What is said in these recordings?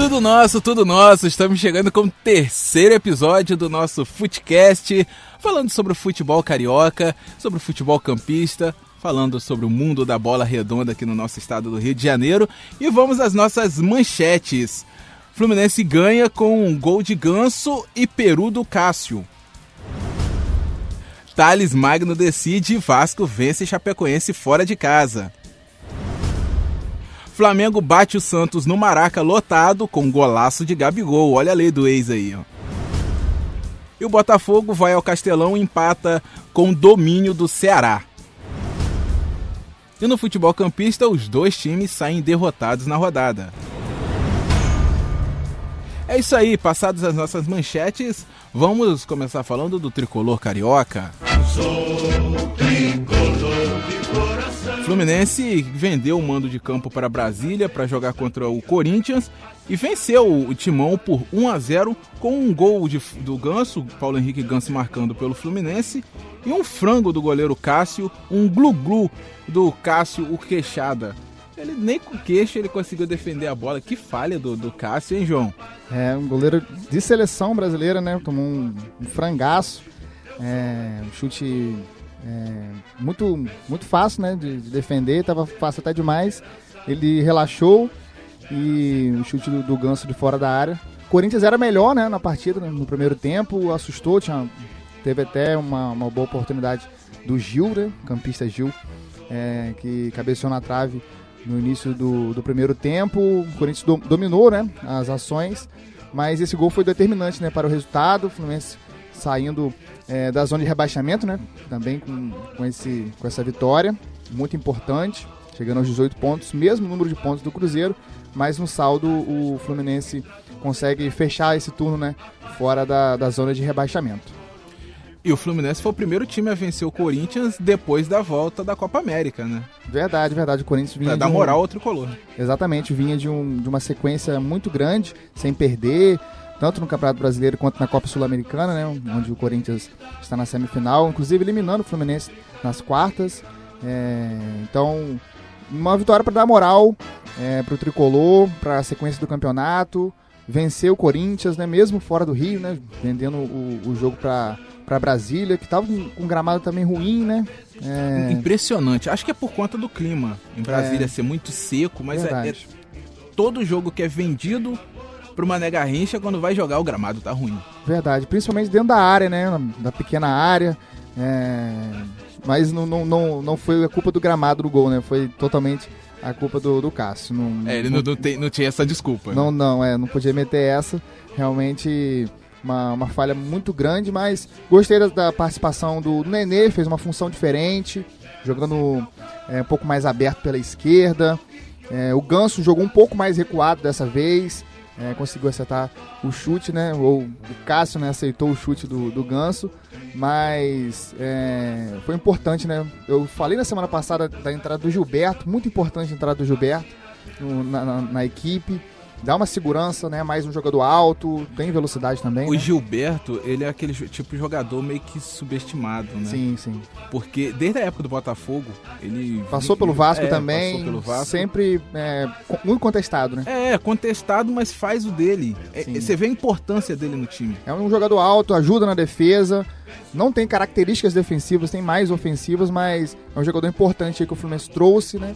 Tudo nosso, tudo nosso. Estamos chegando com o terceiro episódio do nosso Footcast, falando sobre o futebol carioca, sobre o futebol campista, falando sobre o mundo da bola redonda aqui no nosso estado do Rio de Janeiro. E vamos às nossas manchetes. Fluminense ganha com um gol de Ganso e Peru do Cássio. Thales Magno decide e Vasco vence Chapecoense fora de casa. Flamengo bate o Santos no Maraca lotado com golaço de Gabigol. Olha a lei do ex aí, ó. E o Botafogo vai ao Castelão e empata com domínio do Ceará. E no futebol campista, os dois times saem derrotados na rodada. É isso aí, passadas as nossas manchetes, vamos começar falando do tricolor carioca. Sou. Fluminense vendeu o mando de campo para Brasília para jogar contra o Corinthians e venceu o Timão por 1 a 0 com um gol de, do Ganso, Paulo Henrique Ganso marcando pelo Fluminense, e um frango do goleiro Cássio, um glu-glu do Cássio, o Queixada. Ele nem com queixo ele conseguiu defender a bola. Que falha do, do Cássio, hein, João? É, um goleiro de seleção brasileira, né? Tomou um, um frangaço. É, um chute é, muito, muito fácil, né? De, de, defender, tava fácil até demais. Ele relaxou e o chute do, do Ganso de fora da área. Corinthians era melhor, né? Na partida, né, no primeiro tempo, assustou, tinha, teve até uma, uma boa oportunidade do Gil, né? Campista Gil, é, que cabeceou na trave no início do, do primeiro tempo. O Corinthians do, dominou né, as ações, mas esse gol foi determinante né, para o resultado. O Fluminense saindo é, da zona de rebaixamento, né, também com, com, esse, com essa vitória, muito importante, chegando aos 18 pontos, mesmo número de pontos do Cruzeiro, mas no saldo o Fluminense consegue fechar esse turno né, fora da, da zona de rebaixamento. E o Fluminense foi o primeiro time a vencer o Corinthians depois da volta da Copa América, né? Verdade, verdade. O Corinthians vinha. Pra dar um... moral ao tricolor. Exatamente, vinha de, um, de uma sequência muito grande, sem perder, tanto no Campeonato Brasileiro quanto na Copa Sul-Americana, né? Onde o Corinthians está na semifinal, inclusive eliminando o Fluminense nas quartas. É... então, uma vitória para dar moral é, para o tricolor, para a sequência do campeonato. Vencer o Corinthians, né? Mesmo fora do Rio, né? Vendendo o, o jogo para para Brasília, que tava com, um gramado também ruim, né? É... Impressionante. Acho que é por conta do clima. Em Brasília é... ser muito seco, mas é, é, todo jogo que é vendido pro Mané Garrincha, quando vai jogar o gramado tá ruim. Verdade, principalmente dentro da área, né? Da pequena área. É... Mas não, não, não, não foi a culpa do gramado do gol, né? Foi totalmente a culpa do, do Cássio. Não, é, ele não, não, tem, não tinha essa desculpa. Não, não, é, não podia meter essa. Realmente uma, uma falha muito grande, mas gostei da, da participação do, do Nenê, fez uma função diferente, jogando é, um pouco mais aberto pela esquerda. É, o Ganso jogou um pouco mais recuado dessa vez, é, conseguiu acertar o chute, né? Ou o Cássio né, aceitou o chute do, do Ganso, mas é, foi importante, né? Eu falei na semana passada da entrada do Gilberto, muito importante a entrada do Gilberto no, na, na, na equipe dá uma segurança, né? Mais um jogador alto, tem velocidade também. O né? Gilberto, ele é aquele tipo de jogador meio que subestimado, né? Sim, sim. Porque desde a época do Botafogo, ele. Passou pelo Vasco é, também. Passou pelo Vasco. Sempre é, muito contestado, né? É, contestado, mas faz o dele. É, você vê a importância dele no time. É um jogador alto, ajuda na defesa. Não tem características defensivas, tem mais ofensivas, mas é um jogador importante aí que o Fluminense trouxe, né?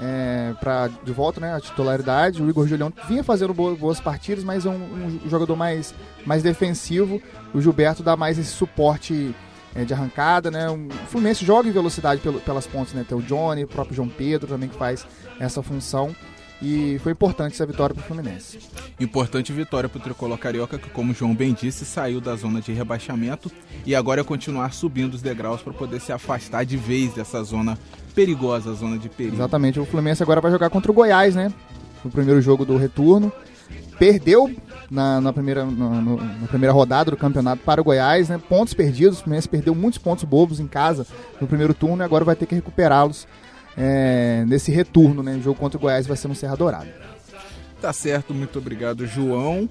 É, para de volta né, a titularidade. O Igor Julião vinha fazendo boas, boas partidas, mas é um, um, jogador mais, mais defensivo. O Gilberto dá mais esse suporte é, de arrancada. Né? O Fluminense joga em velocidade pelo, pelas pontas, né? tem o Johnny, o próprio João Pedro também que faz essa função. E foi importante essa vitória para o Fluminense. Importante vitória para o Tricolor Carioca, que, como o João bem disse, saiu da zona de rebaixamento e agora é continuar subindo os degraus para poder se afastar de vez dessa zona perigosa, zona de perigo. Exatamente. O Fluminense agora vai jogar contra o Goiás, né? No primeiro jogo do retorno. Perdeu na, na primeira, na, na, primeira rodada do campeonato para o Goiás, né? Pontos perdidos. O Fluminense perdeu muitos pontos bobos em casa no primeiro turno e agora vai ter que recuperá-los é, nesse retorno, né? O jogo contra o Goiás vai ser no Serra Dourada. Tá certo, muito obrigado, João.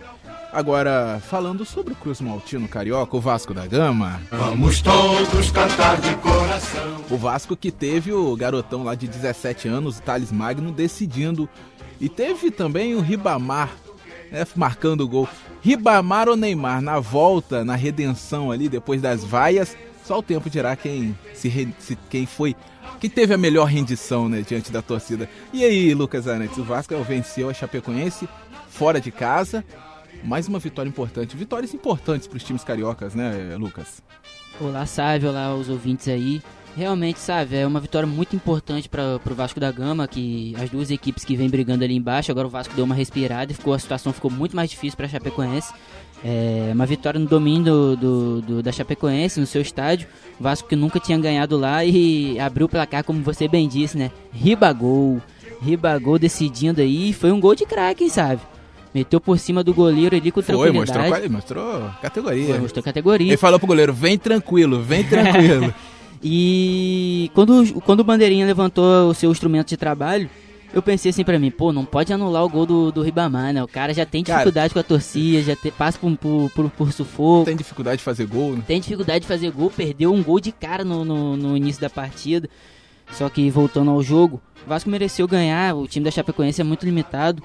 Agora, falando sobre o Cruz Maltino Carioca, o Vasco da Gama. Vamos todos cantar de coração. O Vasco que teve o garotão lá de 17 anos, o Thales Magno, decidindo. E teve também o Ribamar né, marcando o gol. Ribamar ou Neymar na volta, na redenção ali, depois das vaias, só o tempo dirá quem, se, se quem foi, quem teve a melhor rendição né, diante da torcida. E aí, Lucas Arantes, o Vasco venceu a Chapecoense fora de casa, mais uma vitória importante. Vitórias importantes para os times cariocas, né, Lucas? Olá, Sávio, olá os ouvintes aí. Realmente, sabe, é uma vitória muito importante para o Vasco da Gama, que as duas equipes que vêm brigando ali embaixo, agora o Vasco deu uma respirada e ficou, a situação ficou muito mais difícil para a Chapecoense. É uma vitória no domínio do, do, do, da Chapecoense, no seu estádio. O Vasco que nunca tinha ganhado lá e abriu o placar, como você bem disse, né? Ribagol. Ribagol decidindo aí. Foi um gol de craque, sabe? Meteu por cima do goleiro ali com Foi, mostrou, mostrou categoria. Foi, mostrou categoria. Ele falou pro goleiro, vem tranquilo, vem tranquilo. e quando, quando o Bandeirinha levantou o seu instrumento de trabalho, eu pensei assim pra mim, pô, não pode anular o gol do, do Ribamar, né? O cara já tem dificuldade cara, com a torcida, já te, passa por, por, por, por, sufoco. Tem dificuldade de fazer gol, né? Tem dificuldade de fazer gol, perdeu um gol de cara no, no, no início da partida. Só que voltando ao jogo, o Vasco mereceu ganhar, o time da Chapecoense é muito limitado.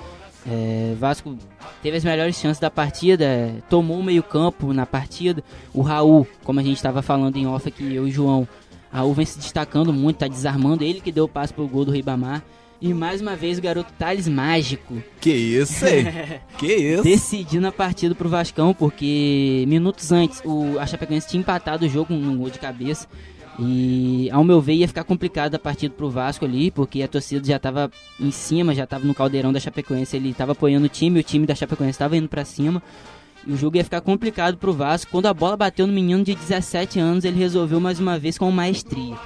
É, Vasco teve as melhores chances da partida, tomou o meio-campo na partida. O Raul, como a gente estava falando em off aqui, eu e o João, Raul vem se destacando muito, tá desarmando. Ele que deu o passe pro gol do Ribamar. E mais uma vez o garoto Thales Mágico. Que isso, hein? que isso? Decidindo a partida pro Vascão, porque minutos antes o, a Chapecoense tinha empatado o jogo num gol de cabeça. E ao meu ver ia ficar complicado a partida pro Vasco ali, porque a torcida já tava em cima, já tava no caldeirão da Chapecoense, ele tava apoiando o time, o time da Chapecoense tava indo para cima. E o jogo ia ficar complicado pro Vasco. Quando a bola bateu no menino de 17 anos, ele resolveu mais uma vez com maestria.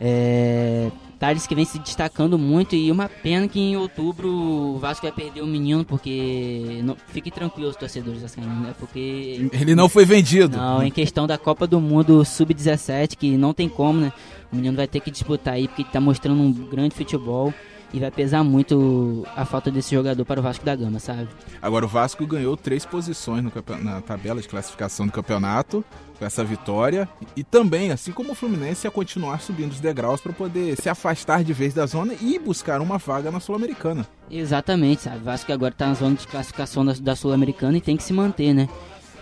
É, Thales que vem se destacando muito e uma pena que em outubro o Vasco vai perder o menino, porque não, fiquem tranquilos, torcedores vascaínos, né? Porque ele não foi vendido. Não, em questão da Copa do Mundo Sub-17, que não tem como, né? O menino vai ter que disputar aí porque ele tá mostrando um grande futebol. E vai pesar muito a falta desse jogador para o Vasco da Gama, sabe? Agora, o Vasco ganhou três posições na tabela de classificação do campeonato com essa vitória. E também, assim como o Fluminense, a continuar subindo os degraus para poder se afastar de vez da zona e buscar uma vaga na Sul-Americana. Exatamente, sabe? O Vasco agora está na zona de classificação da, da Sul-Americana e tem que se manter, né?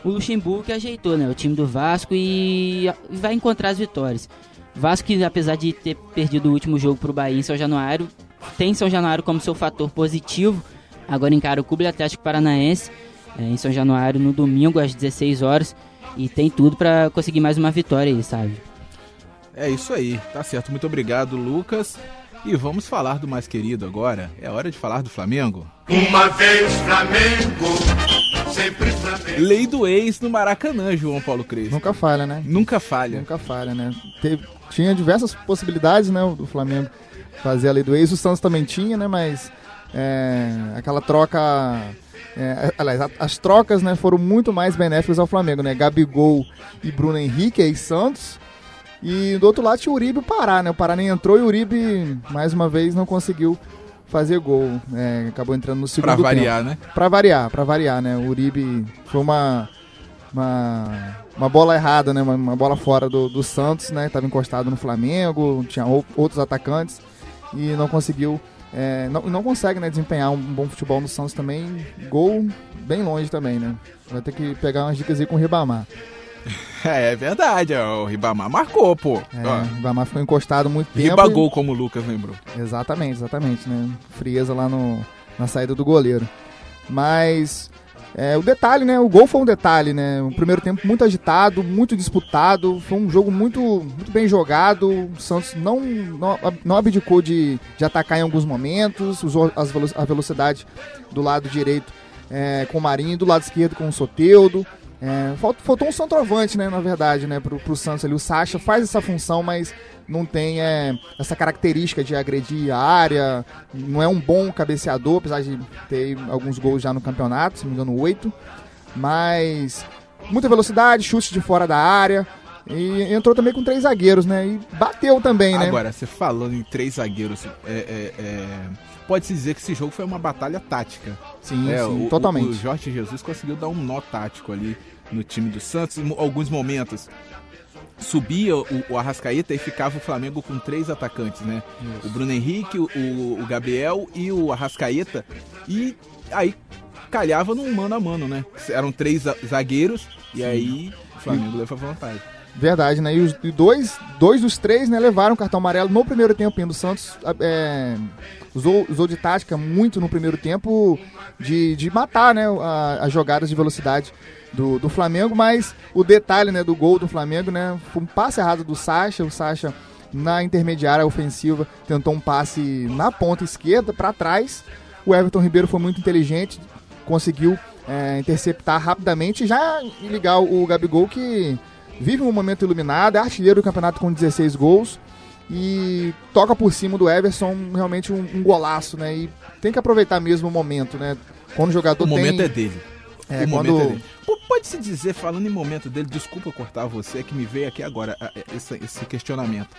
O Luxemburgo que ajeitou, né? O time do Vasco e vai encontrar as vitórias. Vasco, apesar de ter perdido o último jogo para o Bahia em São Januário, tem São Januário como seu fator positivo. Agora encara o Clube Atlético Paranaense é, em São Januário no domingo às 16 horas e tem tudo para conseguir mais uma vitória aí, sabe? É isso aí, tá certo. Muito obrigado, Lucas. E vamos falar do mais querido agora. É hora de falar do Flamengo. Uma vez Flamengo, sempre Flamengo. Lei do ex no Maracanã, João Paulo Crespo. Nunca falha, né? Nunca falha. Nunca falha, né? Teve, tinha diversas possibilidades, né, do Flamengo fazer a lei do ex. O Santos também tinha, né? Mas é, aquela troca. É, aliás, as trocas né, foram muito mais benéficas ao Flamengo, né? Gabigol e Bruno Henrique, ex-Santos. E do outro lado tinha o Uribe e o Pará, né? O Pará nem entrou e o Uribe, mais uma vez, não conseguiu fazer gol. É, acabou entrando no segundo pra variar, tempo. né? Pra variar, pra variar, né? O Uribe foi uma, uma, uma bola errada, né? Uma, uma bola fora do, do Santos, né? Tava encostado no Flamengo, tinha outros atacantes e não conseguiu. É, não, não consegue né, desempenhar um bom futebol no Santos também. Gol bem longe também, né? Vai ter que pegar umas dicas aí com o Ribamar. É, é verdade, o Ribamar marcou, pô. É, o Ribamar ficou encostado muito tempo. Ribagou, e... como o Lucas lembrou. Exatamente, exatamente, né? Frieza lá no, na saída do goleiro. Mas é, o detalhe, né? O gol foi um detalhe, né? O primeiro tempo muito agitado, muito disputado. Foi um jogo muito, muito bem jogado. O Santos não, não, não abdicou de, de atacar em alguns momentos. Usou as, a velocidade do lado direito é, com o Marinho, do lado esquerdo com o Soteudo. É, faltou um centroavante, né? Na verdade, né? Pro, pro Santos ali. O Sacha faz essa função, mas não tem é, essa característica de agredir a área, não é um bom cabeceador, apesar de ter alguns gols já no campeonato, se não me engano, oito. Mas muita velocidade, chute de fora da área. E entrou também com três zagueiros, né? E bateu também, né? Agora, você falando em três zagueiros, é, é, é... pode-se dizer que esse jogo foi uma batalha tática. Sim, é, sim, o, totalmente. O Jorge Jesus conseguiu dar um nó tático ali no time do Santos em alguns momentos subia o, o Arrascaeta e ficava o Flamengo com três atacantes, né? Isso. O Bruno Henrique, o, o Gabriel e o Arrascaeta. E aí calhava num mano a mano, né? Eram três zagueiros e aí o Flamengo leva vantagem. Verdade, né? E os e dois, dois dos três né, levaram cartão amarelo no primeiro tempo. E o Santos é, usou, usou de tática muito no primeiro tempo de, de matar né, as jogadas de velocidade do, do Flamengo. Mas o detalhe né, do gol do Flamengo né, foi um passe errado do Sacha. O Sacha, na intermediária ofensiva, tentou um passe na ponta esquerda para trás. O Everton Ribeiro foi muito inteligente, conseguiu é, interceptar rapidamente e já ligar o Gabigol que vive um momento iluminado, é artilheiro do campeonato com 16 gols e toca por cima do Everson realmente um, um golaço, né? E tem que aproveitar mesmo o momento, né? Quando o jogador o tem... momento é dele. É, o quando... momento é dele. Pode-se dizer, falando em momento dele, desculpa cortar você, que me veio aqui agora esse, esse questionamento.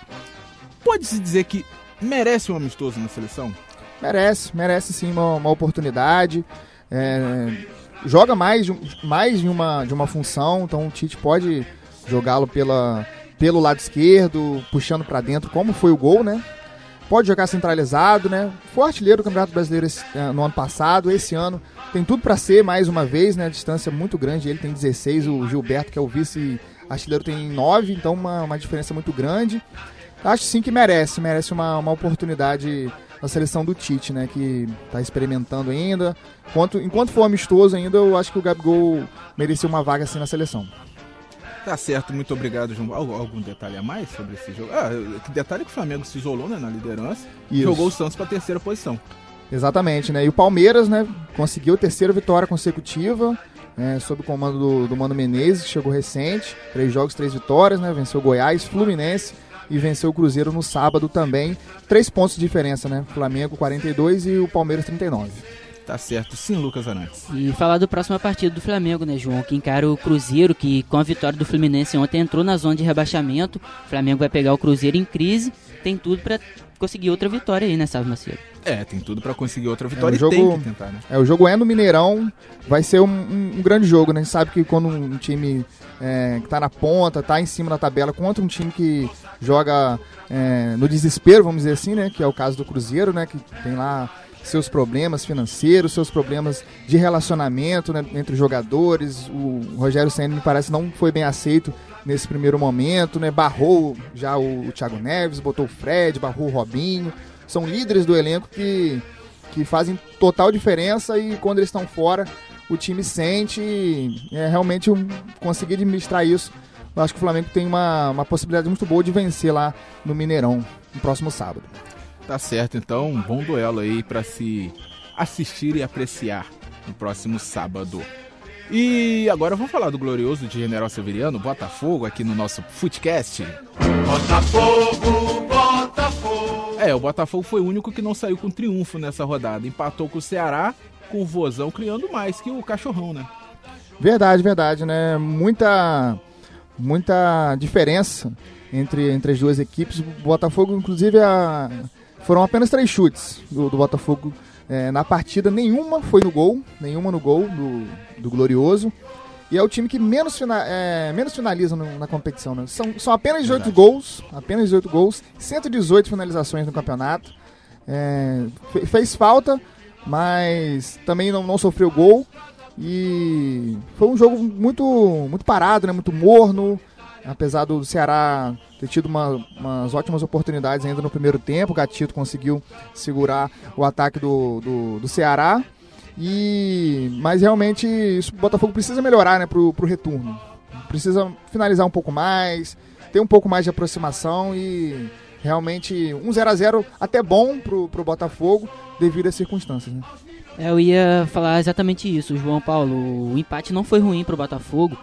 Pode-se dizer que merece um amistoso na seleção? Merece, merece sim uma, uma oportunidade. É, joga mais, mais de, uma, de uma função, então o Tite pode jogá-lo pela, pelo lado esquerdo, puxando para dentro, como foi o gol, né? Pode jogar centralizado, né? Foi artilheiro do Campeonato Brasileiro esse, eh, no ano passado, esse ano tem tudo para ser mais uma vez, né? A distância é muito grande, ele tem 16, o Gilberto, que é o vice artilheiro, tem 9, então uma, uma diferença muito grande. Acho sim que merece, merece uma, uma oportunidade na seleção do Tite, né? Que está experimentando ainda. Enquanto, enquanto for amistoso ainda, eu acho que o Gabigol merecia uma vaga assim na seleção. Tá certo, muito obrigado, João. Algum detalhe a mais sobre esse jogo? Ah, que detalhe que o Flamengo se isolou né, na liderança e jogou o Santos para a terceira posição. Exatamente, né? E o Palmeiras, né, conseguiu a terceira vitória consecutiva, né, sob o comando do, do Mano Menezes, que chegou recente. Três jogos, três vitórias, né? Venceu Goiás, Fluminense e venceu o Cruzeiro no sábado também. Três pontos de diferença, né? Flamengo 42 e o Palmeiras 39. Tá certo, sim, Lucas Arantes. E falar do próximo partido do Flamengo, né, João? Que encara o Cruzeiro, que com a vitória do Fluminense ontem entrou na zona de rebaixamento. O Flamengo vai pegar o Cruzeiro em crise. Tem tudo para conseguir outra vitória aí, né, Sávio Macedo? É, tem tudo para conseguir outra vitória é, o jogo, tem que tentar, né? É, o jogo é no Mineirão, vai ser um, um, um grande jogo, né? A gente sabe que quando um time é, que tá na ponta, tá em cima da tabela, contra um time que joga é, no desespero, vamos dizer assim, né? Que é o caso do Cruzeiro, né? Que tem lá seus problemas financeiros, seus problemas de relacionamento né, entre jogadores. O Rogério Senna me parece não foi bem aceito nesse primeiro momento, né? Barrou já o, o Thiago Neves, botou o Fred, barrou o Robinho. São líderes do elenco que, que fazem total diferença e quando eles estão fora, o time sente é realmente um, conseguir administrar isso. Eu acho que o Flamengo tem uma, uma possibilidade muito boa de vencer lá no Mineirão no próximo sábado. Tá certo, então, um bom duelo aí para se assistir e apreciar no próximo sábado. E agora vamos falar do glorioso de General Severiano, Botafogo, aqui no nosso Footcast. Botafogo, Botafogo. É, o Botafogo foi o único que não saiu com triunfo nessa rodada. Empatou com o Ceará, com o Vozão criando mais que o Cachorrão, né? Verdade, verdade, né? Muita, muita diferença entre, entre as duas equipes. O Botafogo, inclusive, a foram apenas três chutes do, do Botafogo é, na partida. Nenhuma foi no gol, nenhuma no gol do, do Glorioso. E é o time que menos, fina, é, menos finaliza no, na competição. Né? São, são apenas 18 Verdade. gols, apenas 18 gols, 118 finalizações no campeonato. É, fez falta, mas também não, não sofreu gol. E foi um jogo muito, muito parado, né? muito morno. Apesar do Ceará ter tido uma, umas ótimas oportunidades ainda no primeiro tempo, o Gatito conseguiu segurar o ataque do, do, do Ceará. E mas realmente isso, o Botafogo precisa melhorar, né, pro, pro retorno. Precisa finalizar um pouco mais, ter um pouco mais de aproximação e realmente um 0 a 0 até bom pro, pro Botafogo devido às circunstâncias, né? É, eu ia falar exatamente isso, João Paulo. O empate não foi ruim pro Botafogo.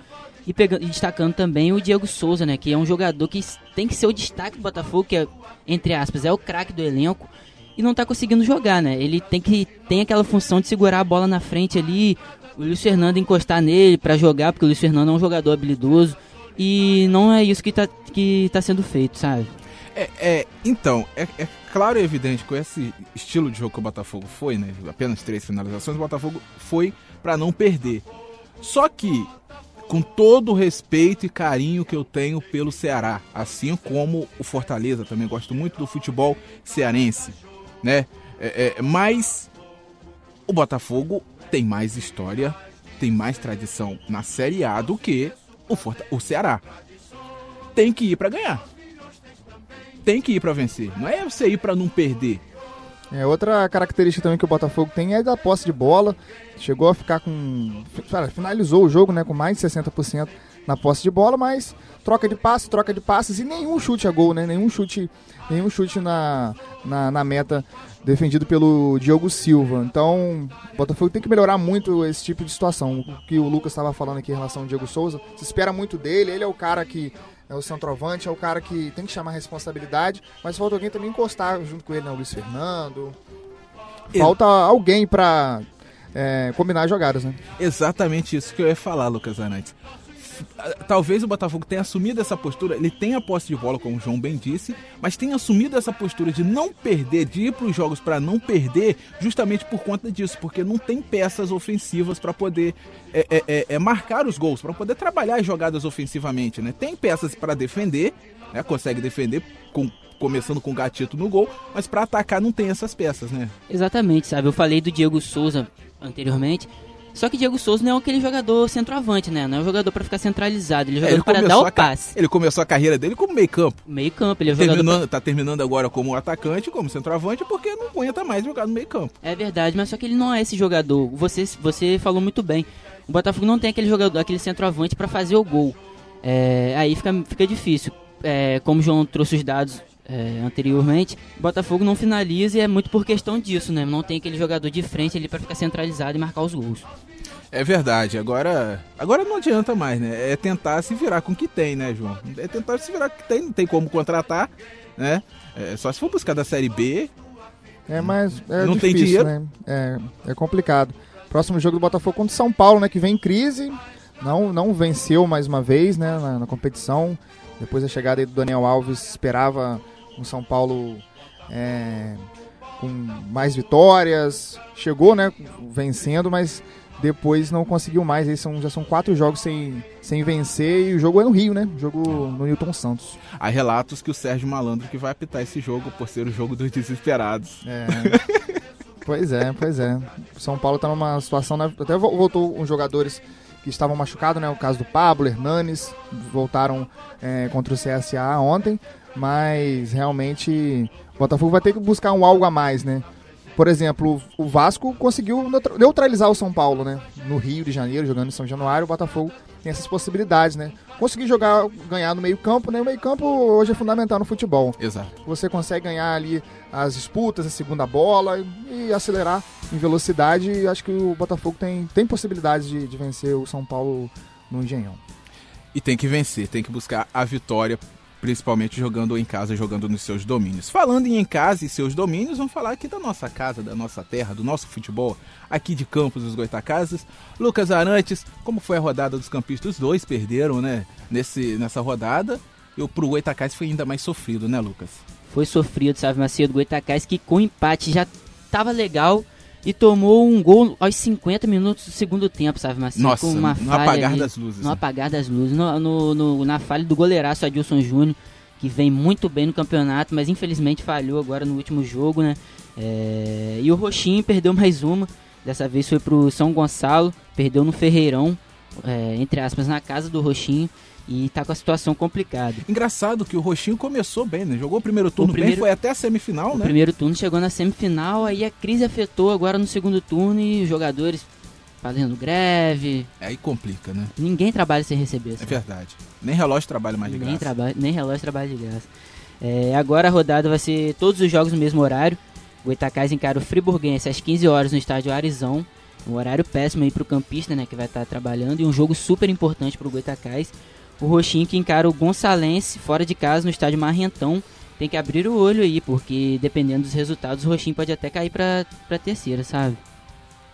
E, pegando, e destacando também o Diego Souza, né? Que é um jogador que tem que ser o destaque do Botafogo, que é, entre aspas, é o craque do elenco. E não tá conseguindo jogar, né? Ele tem que tem aquela função de segurar a bola na frente ali, o Luiz Fernando encostar nele para jogar, porque o Luiz Fernando é um jogador habilidoso. E não é isso que tá, que tá sendo feito, sabe? É, é então, é, é, claro e evidente que com esse estilo de jogo que o Botafogo foi, né? Apenas três finalizações, o Botafogo foi para não perder. Só que com todo o respeito e carinho que eu tenho pelo Ceará, assim como o Fortaleza, também gosto muito do futebol cearense, né? É, é, mas o Botafogo tem mais história, tem mais tradição na Série A do que o, Forta o Ceará. Tem que ir para ganhar. Tem que ir para vencer. Não é você ir para não perder. É, outra característica também que o Botafogo tem é da posse de bola. Chegou a ficar com. Finalizou o jogo né, com mais de 60% na posse de bola, mas troca de passes, troca de passes e nenhum chute a gol, né? Nenhum chute, nenhum chute na, na, na meta defendido pelo Diogo Silva. Então, o Botafogo tem que melhorar muito esse tipo de situação. O que o Lucas estava falando aqui em relação ao Diego Souza, se espera muito dele, ele é o cara que é o centroavante, é o cara que tem que chamar a responsabilidade, mas falta alguém também encostar junto com ele, né? O Luiz Fernando. Falta alguém para é, combinar as jogadas, né? Exatamente isso que eu ia falar, Lucas Anantes talvez o Botafogo tenha assumido essa postura, ele tem a posse de bola, como o João bem disse, mas tem assumido essa postura de não perder, de ir para os jogos para não perder, justamente por conta disso, porque não tem peças ofensivas para poder é, é, é, é, marcar os gols, para poder trabalhar as jogadas ofensivamente, né? Tem peças para defender, né? Consegue defender com começando com o gatito no gol, mas para atacar não tem essas peças, né? Exatamente, sabe? Eu falei do Diego Souza anteriormente. Só que Diego Souza não é aquele jogador centroavante, né? Não é um jogador para ficar centralizado, ele é jogador para dar o passe. Ele começou a carreira dele como meio campo. Meio campo, ele é terminando, jogador... Pra... Tá terminando agora como atacante, como centroavante, porque não aguenta mais jogar no meio campo. É verdade, mas só que ele não é esse jogador. Você, você falou muito bem. O Botafogo não tem aquele jogador, aquele centroavante para fazer o gol. É, aí fica, fica difícil. É, como o João trouxe os dados é, anteriormente, o Botafogo não finaliza e é muito por questão disso, né? Não tem aquele jogador de frente ali para ficar centralizado e marcar os gols. É verdade. Agora, agora não adianta mais, né? É tentar se virar com o que tem, né, João? É tentar se virar com o que tem, não tem como contratar, né? É, só se for buscar da Série B. É, mas é não difícil, tem dinheiro. Né? É, é complicado. Próximo jogo do Botafogo contra o São Paulo, né? Que vem em crise. Não, não venceu mais uma vez, né? Na, na competição. Depois da chegada do Daniel Alves, esperava um São Paulo é, com mais vitórias. Chegou, né? Vencendo, mas depois não conseguiu mais. Aí são, já são quatro jogos sem, sem vencer e o jogo é no Rio, né? O jogo no Newton Santos. Há relatos que o Sérgio Malandro que vai apitar esse jogo por ser o jogo dos desesperados. É. pois é, pois é. São Paulo tá numa situação, né? até voltou uns jogadores que estavam machucados, né? O caso do Pablo, Hernanes, voltaram é, contra o CSA ontem, mas realmente o Botafogo vai ter que buscar um algo a mais, né? Por exemplo, o Vasco conseguiu neutralizar o São Paulo, né? No Rio de Janeiro, jogando em São Januário, o Botafogo tem essas possibilidades, né? Conseguir jogar, ganhar no meio-campo, né? O meio-campo hoje é fundamental no futebol. Exato. Você consegue ganhar ali as disputas, a segunda bola e acelerar em velocidade. E acho que o Botafogo tem, tem possibilidades de, de vencer o São Paulo no Engenhão. E tem que vencer, tem que buscar a vitória principalmente jogando em casa, jogando nos seus domínios. Falando em casa e seus domínios, vamos falar aqui da nossa casa, da nossa terra, do nosso futebol, aqui de Campos dos Goitacazes. Lucas Arantes, como foi a rodada dos campistas? Os dois perderam, né, nesse, nessa rodada. E pro Goitacazes foi ainda mais sofrido, né, Lucas? Foi sofrido, sabe, Macedo Goitacazes, que com empate já tava legal e tomou um gol aos 50 minutos do segundo tempo, sabe, Marcelo? Nossa, com uma no apagar ali, das luzes. No né? apagar das luzes. No, no, no, na falha do goleiraço Adilson Júnior, que vem muito bem no campeonato, mas infelizmente falhou agora no último jogo, né? É, e o Roxinho perdeu mais uma. Dessa vez foi pro São Gonçalo, perdeu no Ferreirão, é, entre aspas, na casa do Roxinho e tá com a situação complicada. Engraçado que o Roxinho começou bem, né? Jogou o primeiro turno o primeiro, bem, foi até a semifinal, o né? O primeiro turno chegou na semifinal, aí a crise afetou agora no segundo turno e os jogadores fazendo greve. Aí complica, né? Ninguém trabalha sem receber. Sabe? É verdade. Nem relógio trabalha mais de nem graça. Trabalha, nem relógio trabalha de graça. É, agora a rodada vai ser todos os jogos no mesmo horário. O Itacais encara o Friburguense às 15 horas no estádio Arizão. Um horário péssimo aí pro campista, né, que vai estar trabalhando. E um jogo super importante pro Goitacás o Roxinho que encara o Gonçalense fora de casa no estádio Marrentão. Tem que abrir o olho aí, porque dependendo dos resultados, o Roxinho pode até cair pra, pra terceira, sabe?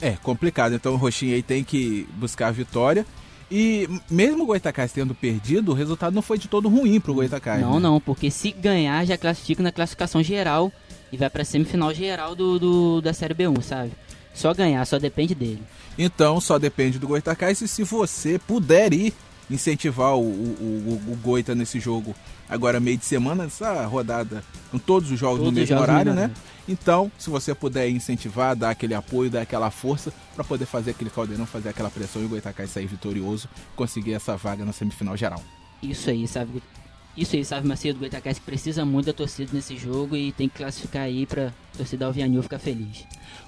É, complicado. Então o Roxinho aí tem que buscar a vitória. E mesmo o Goitacás tendo perdido, o resultado não foi de todo ruim pro Goitacás. Não, né? não, porque se ganhar já classifica na classificação geral e vai pra semifinal geral do, do da Série B1, sabe? Só ganhar, só depende dele. Então só depende do Goitacás e se você puder ir incentivar o, o, o, o Goita nesse jogo agora meio de semana, essa rodada com todos os jogos todos no mesmo horário, né? Então, se você puder incentivar, dar aquele apoio, dar aquela força para poder fazer aquele caldeirão, fazer aquela pressão e o Goitacás sair vitorioso, conseguir essa vaga na semifinal geral. Isso aí, sabe? Isso aí, sabe, Macedo, o Goitacás precisa muito da torcida nesse jogo e tem que classificar aí pra torcida Alvianil ficar feliz.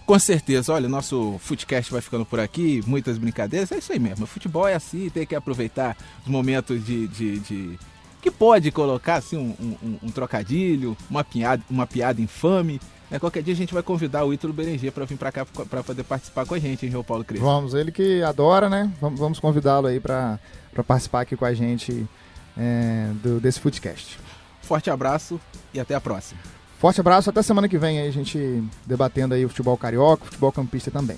Com certeza, olha, nosso Footcast vai ficando por aqui, muitas brincadeiras, é isso aí mesmo. O futebol é assim, tem que aproveitar os momentos de, de, de que pode colocar assim um, um, um, trocadilho, uma piada, uma piada infame. Né? Qualquer dia a gente vai convidar o Ítalo Berenger para vir para cá para poder participar com a gente, hein, João Paulo Crespo? Vamos, ele que adora, né? Vamos, vamos convidá-lo aí para participar aqui com a gente é, do, desse Footcast. Forte abraço e até a próxima. Forte abraço, até semana que vem aí a gente debatendo aí o futebol carioca, o futebol campista também.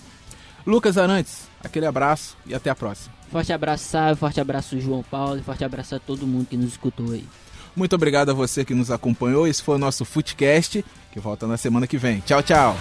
Lucas Arantes, aquele abraço e até a próxima. Forte abraço, Sábio, forte abraço, João Paulo, e forte abraço a todo mundo que nos escutou aí. Muito obrigado a você que nos acompanhou. Esse foi o nosso Footcast, que volta na semana que vem. Tchau, tchau.